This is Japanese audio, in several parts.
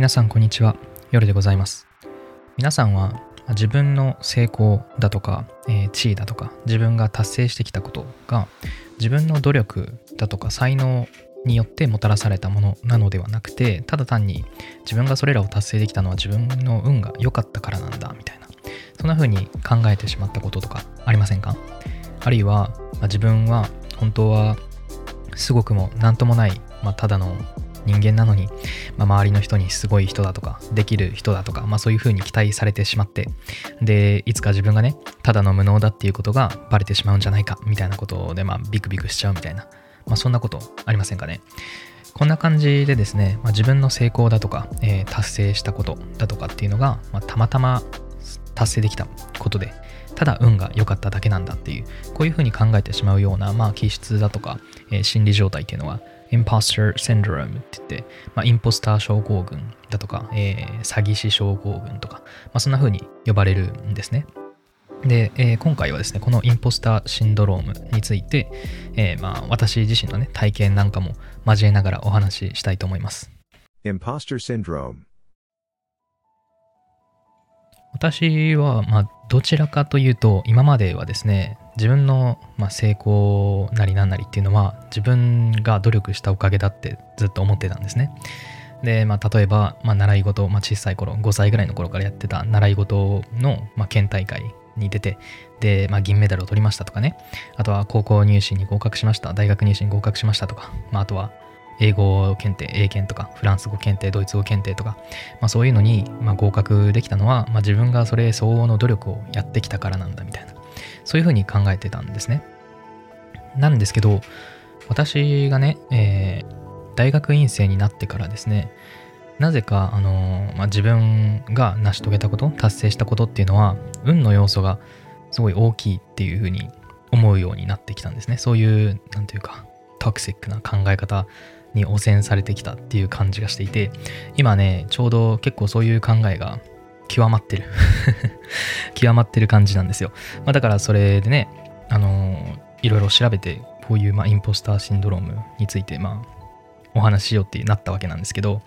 皆さんこんにちは。夜でございます。皆さんは自分の成功だとか、えー、地位だとか自分が達成してきたことが自分の努力だとか才能によってもたらされたものなのではなくてただ単に自分がそれらを達成できたのは自分の運が良かったからなんだみたいなそんな風に考えてしまったこととかありませんか？あるいは、まあ、自分は本当はすごくも何ともない、まあ、ただの人間なのに、まあ、周りの人にすごい人だとかできる人だとか、まあ、そういう風に期待されてしまってでいつか自分がねただの無能だっていうことがバレてしまうんじゃないかみたいなことでまあビクビクしちゃうみたいなまあ、そんなことありませんかね。こんな感じでですね、まあ、自分の成功だとか、えー、達成したことだとかっていうのが、まあ、たまたま達成できたことで、ただ運が良かっただけなんだっていう、こういうふうに考えてしまうような、まあ、気質だとか、えー、心理状態っていうのは、インポスターシンドロームって言って、まあ、インポスター症候群だとか、えー、詐欺師症候群とか、まあ、そんな風に呼ばれるんですね。で、えー、今回はですね、このインポスターシンドロームについて、えー、まあ、私自身のね、体験なんかも交えながらお話ししたいと思います。Imposter Syndrome 私は、まあ、どちらかというと、今まではですね、自分の、まあ、成功なりなんなりっていうのは、自分が努力したおかげだってずっと思ってたんですね。で、まあ、例えば、まあ、習い事、まあ、小さい頃、5歳ぐらいの頃からやってた習い事の、まあ、県大会に出て、で、まあ、銀メダルを取りましたとかね、あとは高校入試に合格しました、大学入試に合格しましたとか、まあ、あとは英語検定、英検とか、フランス語検定、ドイツ語検定とか、まあ、そういうのに、まあ、合格できたのは、まあ、自分がそれ相応の努力をやってきたからなんだみたいな、そういうふうに考えてたんですね。なんですけど、私がね、えー、大学院生になってからですね、なぜか、あのまあ、自分が成し遂げたこと、達成したことっていうのは、運の要素がすごい大きいっていうふうに思うようになってきたんですね。そういう、なんていうか、トクシックな考え方に汚染されてきたっていう感じがしていて、今ね、ちょうど結構そういう考えが極まってる 極まってる感じなんですよ。まあ、だからそれでね、あのいろいろ調べて、こういう、まあ、インポスターシンドロームについて、まあ、お話ししようってなったわけなんですけど、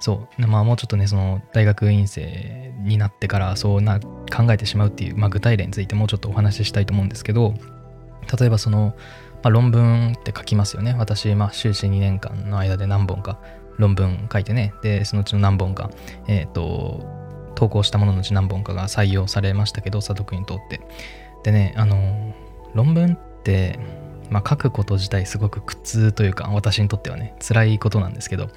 そう、まあもうちょっとね、その大学院生になってからそうな考えてしまうっていう、まあ、具体例についてもうちょっとお話ししたいと思うんですけど、例えばその、まあ、論文って書きますよね。私、まあ、修士2年間の間で何本か論文書いてね、で、そのうちの何本か、えっ、ー、と、投稿したもののうち何本かが採用されましたけど、査読に通って。でね、あの、論文って、まあ、書くこと自体すごく苦痛というか、私にとってはね、辛いことなんですけど、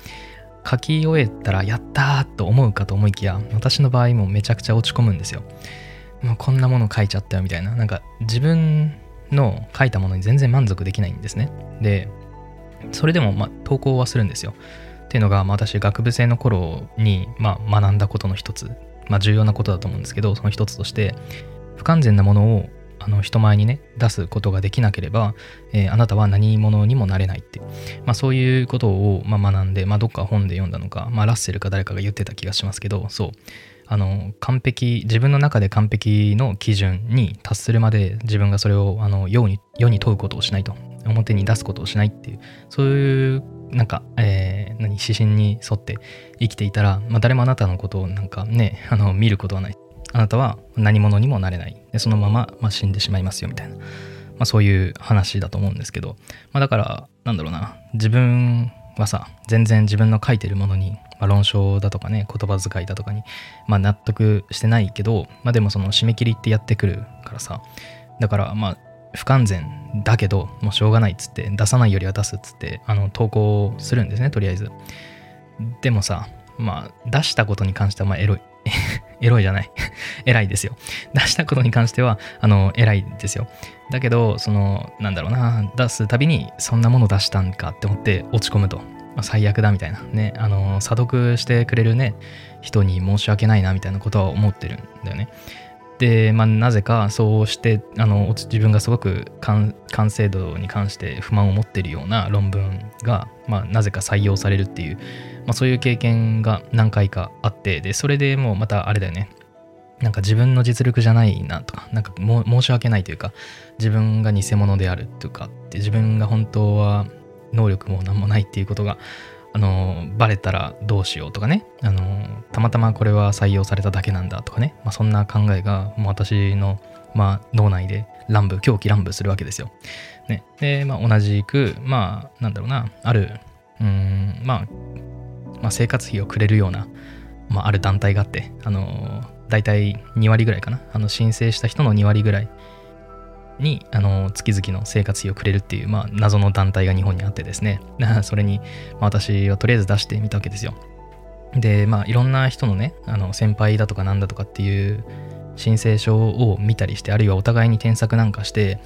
書き終えたらやったーと思うかと思いきや私の場合もめちゃくちゃ落ち込むんですよ。もうこんなもの書いちゃったよみたいな。なんか自分の書いたものに全然満足できないんですね。でそれでもまあ投稿はするんですよ。っていうのが、まあ、私学部生の頃に、まあ、学んだことの一つ、まあ、重要なことだと思うんですけどその一つとして不完全なものをあの人前にね出すことができなければ、えー、あなたは何者にもなれないって、まあ、そういうことを、まあ、学んで、まあ、どっか本で読んだのか、まあ、ラッセルか誰かが言ってた気がしますけどそう。あの完璧自分の中で完璧の基準に達するまで自分がそれをあの世に世に問うことをしないと。表に出すことをしないっていう。そういうなんか、えー、何指針に沿って生きていたら、まあ、誰もあなたのことをなんかねあの見ることはないあなたは何者にもなれない。でそのまま、まあ、死んでしまいますよみたいな。まあ、そういう話だと思うんですけど、まあ、だから、なんだろうな、自分はさ、全然自分の書いてるものに、まあ、論証だとかね、言葉遣いだとかに、まあ、納得してないけど、まあ、でもその締め切りってやってくるからさ、だからまあ、不完全だけど、もうしょうがないっつって、出さないよりは出すっつって、あの、投稿するんですね、とりあえず。でもさ、まあ、出したことに関しては、まあ、エロい。エロいじゃない 偉いですよ。出したことに関しては、あの、偉いですよ。だけど、その、なんだろうな、出すたびに、そんなもの出したんかって思って落ち込むと。まあ、最悪だみたいな。ね、あの、査読してくれるね、人に申し訳ないなみたいなことは思ってるんだよね。で、まあ、なぜかそうしてあの自分がすごく完成度に関して不満を持っているような論文が、まあ、なぜか採用されるっていう、まあ、そういう経験が何回かあってでそれでもうまたあれだよね。なんか自分の実力じゃないなとか、なんか申し訳ないというか、自分が偽物であるとかって、自分が本当は能力も何もないっていうことがあのバレたらどうしようとかね。あのたまたまこれは採用されただけなんだとかね、まあ、そんな考えがもう私の、まあ、脳内で乱舞狂気乱舞するわけですよ。ね、で、まあ、同じくまあなんだろうな。あるうんまあまあ、生活費をくれるような、まあ、ある団体があって、あの大体2割ぐらいかな。あの申請した人の2割ぐらいにあの月々の生活費をくれるっていう、まあ、謎の団体が日本にあってですね。それに、ま、私はとりあえず出してみたわけですよ。でまあいろんな人のねあの先輩だとかなんだとかっていう申請書を見たりしてあるいはお互いに添削なんかして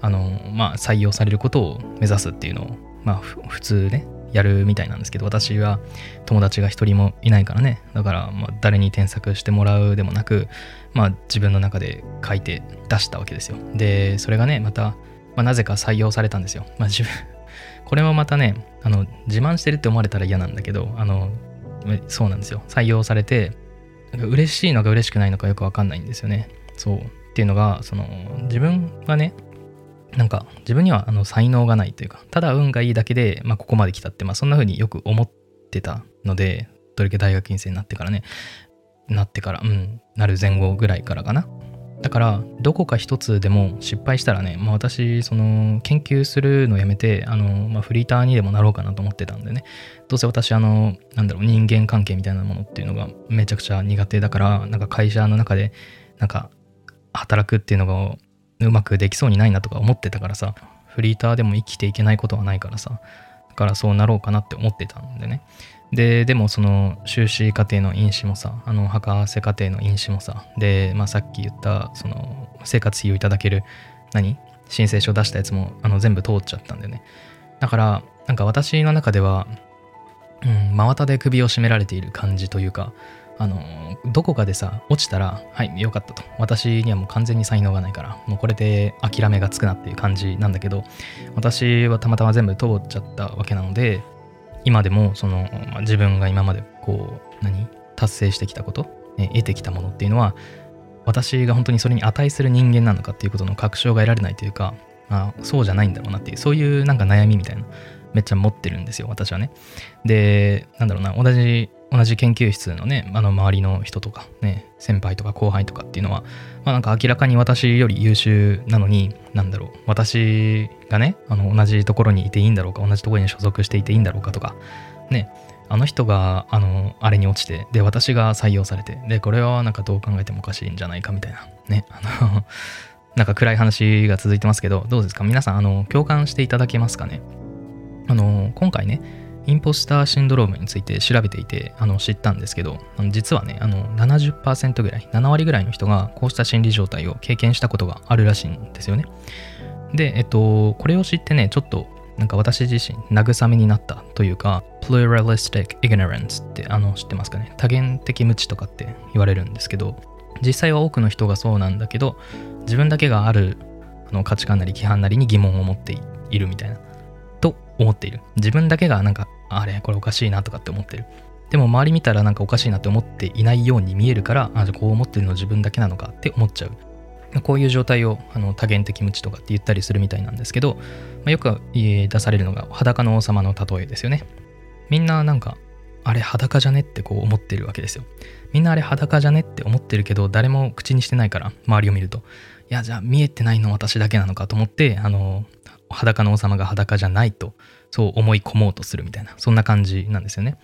あの、まあ、採用されることを目指すっていうのを、まあ、普通ねやるみたいなんですけど私は友達が一人もいないからね。だからま誰に添削してもらうでもなくまあ自分の中で書いて出したわけですよ。でそれがねまた、まあ、なぜか採用されたんですよ。まあ自分 これもまたねあの自慢してるって思われたら嫌なんだけどあのそうなんですよ。採用されて嬉しいのか嬉しくないのかよくわかんないんですよね。そう。っていうのがその自分がねなんか自分にはあの才能がないというか、ただ運がいいだけで、まあ、ここまで来たって、まあ、そんな風によく思ってたので、どれだけ大学院生になってからね、なってから、うん、なる前後ぐらいからかな。だから、どこか一つでも失敗したらね、まあ、私、その、研究するのやめて、あの、まあ、フリーターにでもなろうかなと思ってたんでね、どうせ私、あの、なんだろう、人間関係みたいなものっていうのがめちゃくちゃ苦手だから、なんか会社の中で、なんか、働くっていうのがうまくできそうにないなとか思ってたからさフリーターでも生きていけないことはないからさだからそうなろうかなって思ってたんでね。ででもその修士課程の因子もさあの博士課程の因子もさで、まあ、さっき言ったその生活費をいただける何？申請書出したやつもあの全部通っちゃったんでね。だからなんか私の中では、うん、真綿で首を絞められている感じというかあのどこかでさ落ちたらはいよかったと。私にはもう完全に才能がないからもうこれで諦めがつくなっていう感じなんだけど私はたまたま全部通っちゃったわけなので今でもその、まあ、自分が今までこう何達成してきたこと、ね、得てきたものっていうのは私が本当にそれに値する人間なのかっていうことの確証が得られないというか、あ、そうじゃないんだろうなっていうそういうなんか悩みみたいなめっちゃ持ってるんですよ私はね。でなんだろうな同じ同じ研究室のね、あの周りの人とかね、先輩とか後輩とかっていうのは、まあなんか明らかに私より優秀なのに、なんだろう、私がね、あの同じところにいていいんだろうか、同じところに所属していていいんだろうかとか、ね、あの人が、あの、あれに落ちて、で、私が採用されて、で、これはなんかどう考えてもおかしいんじゃないかみたいな、ね、あの なんか暗い話が続いてますけど、どうですか？皆さん、あの、共感していただけますかね？あの、今回ね、インポスターシンドロームについて調べていてあの知ったんですけど実はねあの70%ぐらい7割ぐらいの人がこうした心理状態を経験したことがあるらしいんですよね。でえっとこれを知ってねちょっとなんか私自身慰めになったというか pluralistic ignorance ってあの知ってますかね？多元的無知とかって言われるんですけど実際は多くの人がそうなんだけど自分だけがあるあの価値観なり規範なりに疑問を持っているみたいな。思っている。自分だけがなんかあれこれおかしいなとかって思ってる。でも周り見たらなんかおかしいなって思っていないように見えるからあじゃこう思ってるの自分だけなのかって思っちゃう。こういう状態をあの多元的無知とかって言ったりするみたいなんですけど、まあ、よく出されるのが裸の王様の例えですよね。みんななんかあれ裸じゃねってこう思ってるわけですよ。みんなあれ裸じゃねって思ってるけど誰も口にしてないから周りを見ると。いやじゃあ見えてないの私だけなのかと思ってあの裸の王様が裸じゃないとそう思い込もうとするみたいなそんな感じなんですよね。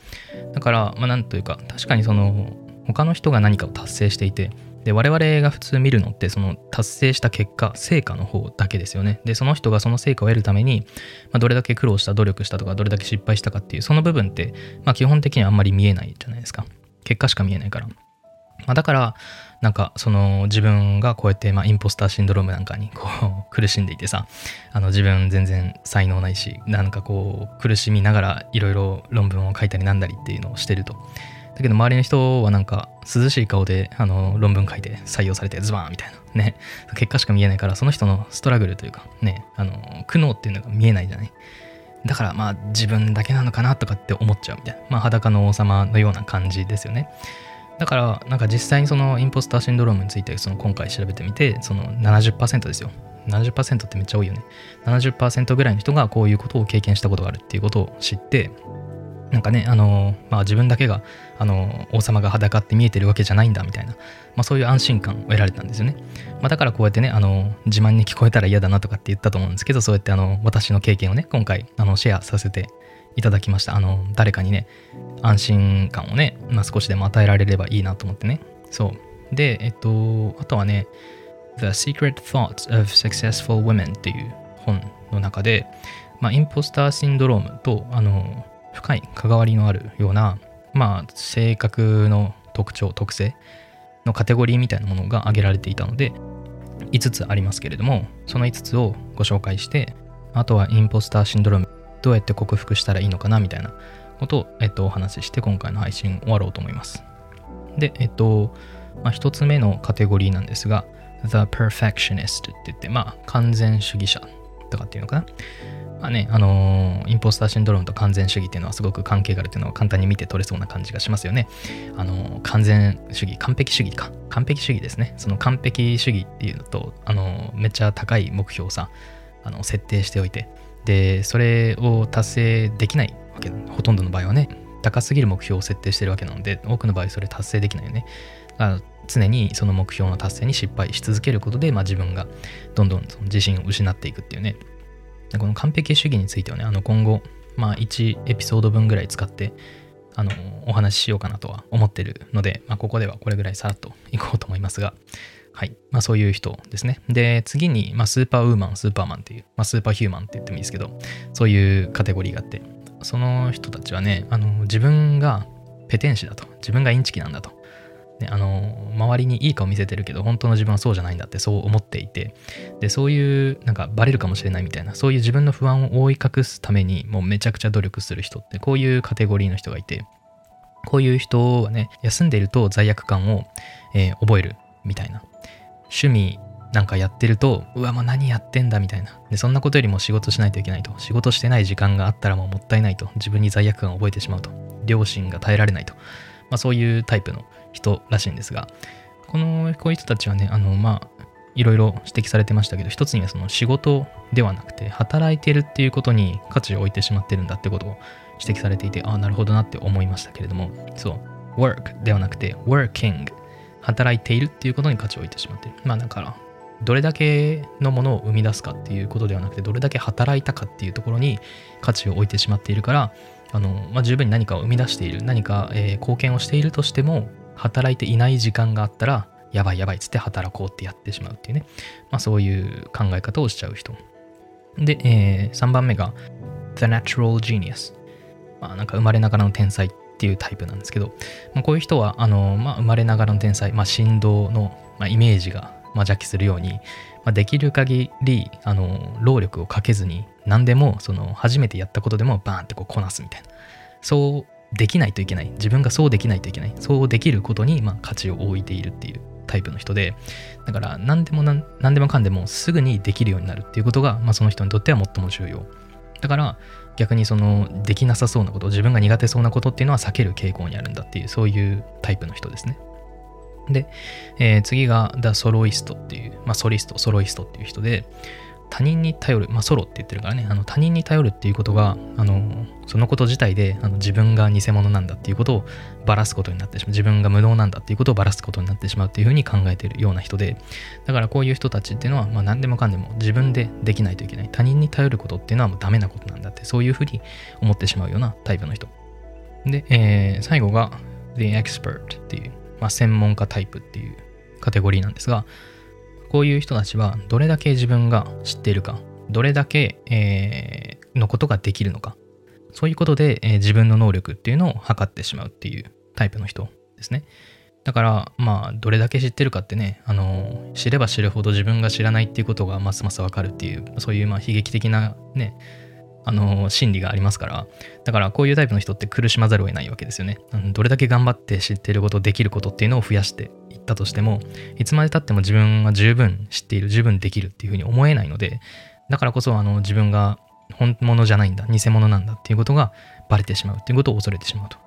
だからまあなんというか確かにその他の人が何かを達成していてで我々が普通見るのってその達成した結果成果の方だけですよね。でその人がその成果を得るために、まあ、どれだけ苦労した努力したとかどれだけ失敗したかっていうその部分って、まあ、基本的にはあんまり見えないじゃないですか。結果しか見えないから、まあ、だからなんかその自分がこうやって、まあ、インポスターシンドロームなんかにこう 苦しんでいてさあの自分全然才能ないしなんかこう苦しみながらいろいろ論文を書いたりなんだりっていうのをしてると。だけど周りの人はなんか涼しい顔であの論文書いて採用されてズバーンみたいな。ね。結果しか見えないからその人のストラグルというかね。あの苦悩っていうのが見えないじゃない。だからまあ自分だけなのかなとかって思っちゃうみたいな。まあ裸の王様のような感じですよね。だからなんか実際にそのインポスターシンドロームについてその今回調べてみてその70%ですよ70%ってめっちゃ多いよね70%ぐらいの人がこういうことを経験したことがあるっていうことを知ってなんかね、あのまあ、自分だけが、あの王様が裸って見えてるわけじゃないんだみたいな、まあ、そういう安心感を得られたんですよね。まあ、だからこうやってね、あの自慢に聞こえたら嫌だなとかって言ったと思うんですけど、そうやってあの私の経験をね、今回あのシェアさせていただきました。あの誰かにね、安心感をね、まあ、少しでも与えられればいいなと思ってね。そう。で、えっと、あとはね、The Secret Thoughts of Successful Women っていう本の中で、まあ、インポスターシンドロームと、あの深い関わりのあるような、まあ、性格の特徴特性のカテゴリーみたいなものが挙げられていたので5つありますけれどもその5つをご紹介してあとはインポスターシンドロームどうやって克服したらいいのかなみたいなことを、えっと、お話しして今回の配信終わろうと思いますでえっと、まあ、1つ目のカテゴリーなんですが The Perfectionist って言ってまあ完全主義者とかっていうのかな？まあね、あのー、インポスターシンドロームと完全主義っていうのはすごく関係があるっていうのを簡単に見て取れそうな感じがしますよね。あのー、完全主義、完璧主義か。完璧主義ですね。その完璧主義っていうのと、あのー、めっちゃ高い目標をさ、あの設定しておいて、で、それを達成できないわけほとんどの場合はね、高すぎる目標を設定してるわけなので、多くの場合それ達成できないよね。だから常にその目標の達成に失敗し続けることで、まあ、自分がどんどんその自信を失っていくっていうね、この完璧主義についてはね、あの今後、まあ1エピソード分ぐらい使って、あの、お話ししようかなとは思ってるので、まあここではこれぐらいさらっといこうと思いますが、はい。まあそういう人ですね。で、次に、まあスーパーウーマン、スーパーマンっていう、まあスーパーヒューマンって言ってもいいですけど、そういうカテゴリーがあって、その人たちはね、あの、自分がペテン師だと、自分がインチキなんだと、ね、あの周りにいい顔見せてるけど本当の自分はそうじゃないんだってそう思っていて。でそういうなんかバレるかもしれないみたいなそういう自分の不安を覆い隠すためにもうめちゃくちゃ努力する人ってこういうカテゴリーの人がいてこういう人はね休んでいると罪悪感を、えー、覚えるみたいな。趣味なんかやってるとうわもう何やってんだみたいな。でそんなことよりも仕事しないといけないと。仕事してない時間があったらもうもったいないと。自分に罪悪感を覚えてしまうと。両親が耐えられないと、まあ、そういうタイプの人らしいんですが、この、こういう人たちはね、あの、まあ、いろいろ指摘されてましたけど、一つにはその仕事ではなくて、働いてるっていうことに価値を置いてしまってるんだってことを指摘されていて、ああ、なるほどなって思いましたけれども、そう、work ではなくて、working 働いているっていうことに価値を置いてしまっている。まあだから、どれだけのものを生み出すかっていうことではなくて、どれだけ働いたかっていうところに価値を置いてしまっているから、あの、まあ、十分に何かを生み出している、何か、えー、貢献をしているとしても、働いていない時間があったら、やばいやばいっつって働こうってやってしまうっていうね。まあそういう考え方をしちゃう人。で、えー、3番目が The Natural Genius。まあなんか生まれながらの天才っていうタイプなんですけど、まあ、こういう人は、あの、まあ生まれながらの天才、まあ振動の、まあ、イメージが、まあ、邪気するように、まあ、できる限り、あの、労力をかけずに、何でも、その、初めてやったことでもバーンってこうこなすみたいな。そうできないといけない。自分がそうできないといけない。そうできることにまあ価値を置いているっていうタイプの人でだから何でも何でもかんでもすぐにできるようになるっていうことが、まあ、その人にとっては最も重要。だから逆にそのできなさそうなこと自分が苦手そうなことっていうのは避ける傾向にあるんだっていうそういうタイプの人ですね。で、えー、次が The Soloist っていう、まあ、ソリストソロイストっていう人で他人に頼る、まあ、ソロって言ってるからね、あの他人に頼るっていうことが、あのそのこと自体であの自分が偽物なんだっていうことをばらすことになってしまう、自分が無能なんだっていうことをばらすことになってしまうっていうふうに考えているような人で、だからこういう人たちっていうのは、まあ、何でもかんでも自分でできないといけない。他人に頼ることっていうのはもうダメなことなんだって、そういうふうに思ってしまうようなタイプの人。で、えー、最後が The Expert っていう、まあ、専門家タイプっていうカテゴリーなんですが、こういう人たちはどれだけ自分が知っているか、どれだけ、えー、のことができるのか、そういうことで、えー、自分の能力っていうのを測ってしまうっていうタイプの人ですね。だから、まあ、どれだけ知ってるかってね、あの、知れば知るほど自分が知らないっていうことがますますわかるっていう、そういう、まあ、悲劇的なね、あの、心理がありますから、だからこういうタイプの人って苦しまざるを得ないわけですよね。どれだけ頑張って知っていること、できることっていうのを増やしていったとしても、いつまでたっても自分は十分知っている、十分できるっていうふうに思えないので、だからこそあの自分が本物じゃないんだ、偽物なんだっていうことがバレてしまうっていうことを恐れてしまうと。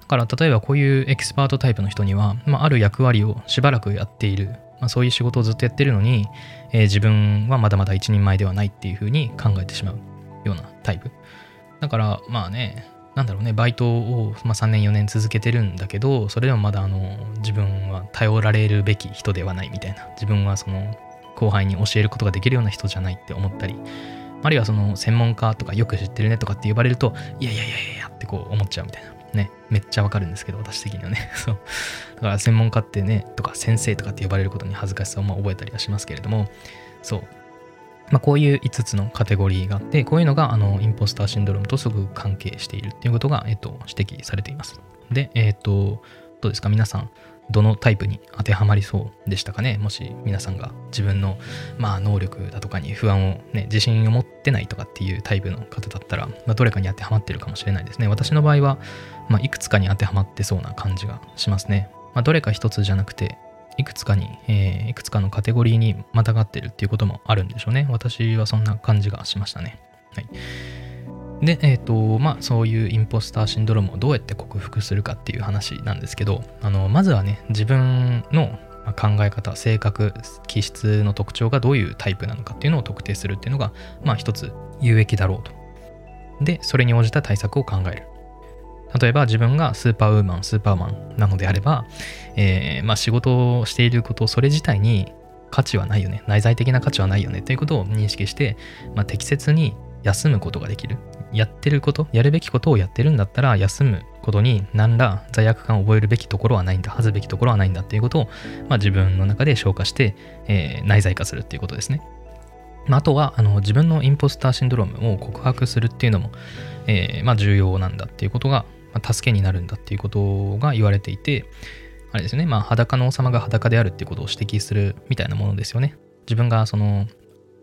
だから例えばこういうエキスパートタイプの人には、まあ、ある役割をしばらくやっている、まあ、そういう仕事をずっとやってるのに、えー、自分はまだまだ一人前ではないっていうふうに考えてしまうようなタイプ。だからまあね、なんだろうねバイトを、まあ、3年4年続けてるんだけどそれでもまだあの自分は頼られるべき人ではないみたいな。自分はその後輩に教えることができるような人じゃないって思ったりあるいはその専門家とかよく知ってるねとかって呼ばれるといやいやいやいやってこう思っちゃうみたいな。ねめっちゃわかるんですけど私的にはね。そう。だから専門家ってねとか先生とかって呼ばれることに恥ずかしさをまあ覚えたりはしますけれども。そう。まあ、こういう5つのカテゴリーがあって、こういうのがあのインポスターシンドロームとすぐ関係しているっていうことが、えっと、指摘されています。で、えっと、どうですか？皆さん、どのタイプに当てはまりそうでしたかね？もし皆さんが自分の、まあ、能力だとかに不安を、ね、自信を持ってないとかっていうタイプの方だったら、まあ、どれかに当てはまってるかもしれないですね。私の場合は、まあ、いくつかに当てはまってそうな感じがしますね。まあ、どれか一つじゃなくて、いくつかに、えー、いくつかのカテゴリーにまたがってるっていうこともあるんでしょうね。私はそんな感じがしましたね。はい。で、えっ、ー、と、まあ、そういうインポスターシンドロームをどうやって克服するかっていう話なんですけど、あの、まずはね、自分の考え方、性格、気質の特徴がどういうタイプなのかっていうのを特定するっていうのが、まあ、一つ有益だろうと。で、それに応じた対策を考える。例えば自分がスーパーウーマン、スーパーマンなのであれば、えー、まあ、仕事をしていること、それ自体に価値はないよね、内在的な価値はないよねということを認識して、まあ、適切に休むことができる。やってること、やるべきことをやってるんだったら、休むことに何ら罪悪感を覚えるべきところはないんだ、恥ずべきところはないんだっていうことを、まあ、自分の中で消化して、えー、内在化するっていうことですね。まあ、あとはあの自分のインポスターシンドロームを告白するっていうのも、えー、まあ、重要なんだっていうことが、まあ、助けになるんだっていうことが言われていて、あれですね、まあ、裸の王様が裸であるっていうことを指摘するみたいなものですよね。自分がその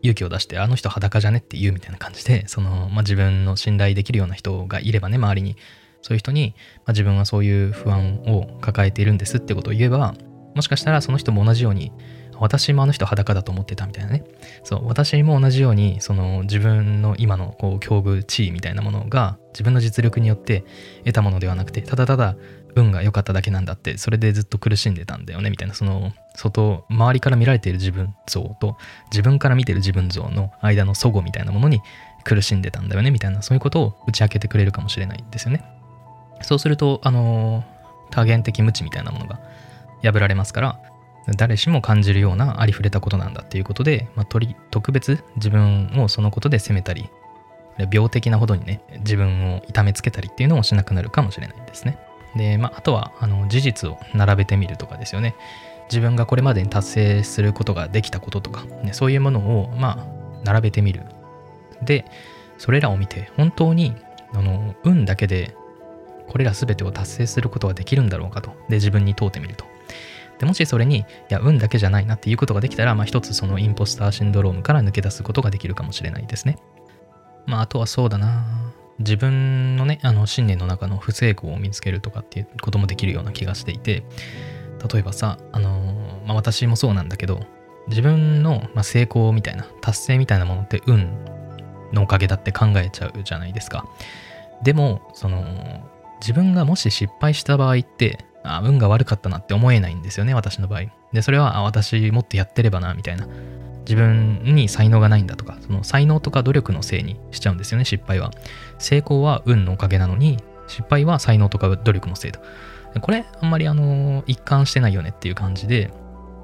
勇気を出して、あの人裸じゃねって言うみたいな感じで、その、まあ、自分の信頼できるような人がいればね、周りに、そういう人に、まあ、自分はそういう不安を抱えているんですってことを言えば、もしかしたらその人も同じように、私もあの人裸だと思ってたみたいなね。そう、私も同じように、その自分の今のこう境遇地位みたいなものが自分の実力によって得たものではなくて、ただただ運が良かっただけなんだって、それでずっと苦しんでたんだよね、みたいな、その外、周りから見られている自分像と自分から見てる自分像の間の齟齬みたいなものに苦しんでたんだよね、みたいな、そういうことを打ち明けてくれるかもしれないですよね。そうすると、あの、多元的無知みたいなものが破られますから、誰しも感じるようなありふれたことなんだっていうことで、まあ、特別自分をそのことで責めたり病的なほどにね自分を痛めつけたりっていうのをしなくなるかもしれないですね。で、まあ、あとはあの事実を並べてみるとかですよね。自分がこれまでに達成することができたこととか、ね、そういうものをまあ並べてみる。でそれらを見て本当にあの運だけでこれら全てを達成することができるんだろうかと。で自分に問うてみると。でもしそれに、いや、運だけじゃないなっていうことができたら、まあ一つそのインポスターシンドロームから抜け出すことができるかもしれないですね。まああとはそうだな。自分のね、あの信念の中の不成功を見つけるとかっていうこともできるような気がしていて、例えばさ、あのまあ私もそうなんだけど、自分の、ま成功みたいな、達成みたいなものって運のおかげだって考えちゃうじゃないですか。でも、その、自分がもし失敗した場合って、あ運が悪かったなって思えないんですよね、私の場合。で、それは、あ私もっとやってればな、みたいな。自分に才能がないんだとか、その才能とか努力のせいにしちゃうんですよね、失敗は。成功は運のおかげなのに、失敗は才能とか努力のせいだ。これ、あんまりあの、一貫してないよねっていう感じで、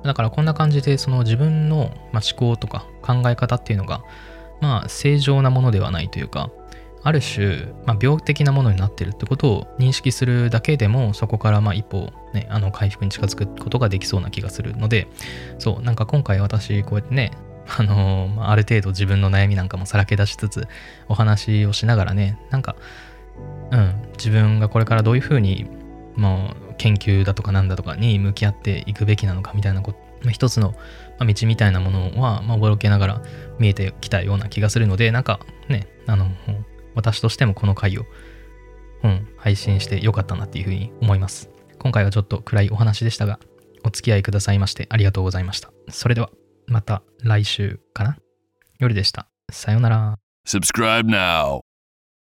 だからこんな感じで、その自分の思考とか考え方っていうのが、まあ、正常なものではないというか、ある種、まあ、病的なものになってるってことを認識するだけでもそこからまあ一歩、ね、あの回復に近づくことができそうな気がするのでそうなんか今回私こうやってねあのまあ、る程度自分の悩みなんかもさらけ出しつつお話をしながらねなんかうん自分がこれからどういうふうにまあ研究だとかなんだとかに向き合っていくべきなのかみたいなこと、まあ、一つの道みたいなものは、おぼろけながら見えてきたような気がするのでなんかねあの私としてもこの回を、うん、配信してよかったなっていうふうに思います。今回はちょっと暗いお話でしたが、お付き合いくださいましてありがとうございました。それでは、また来週かな？夜でした。さようなら。Subscribe now.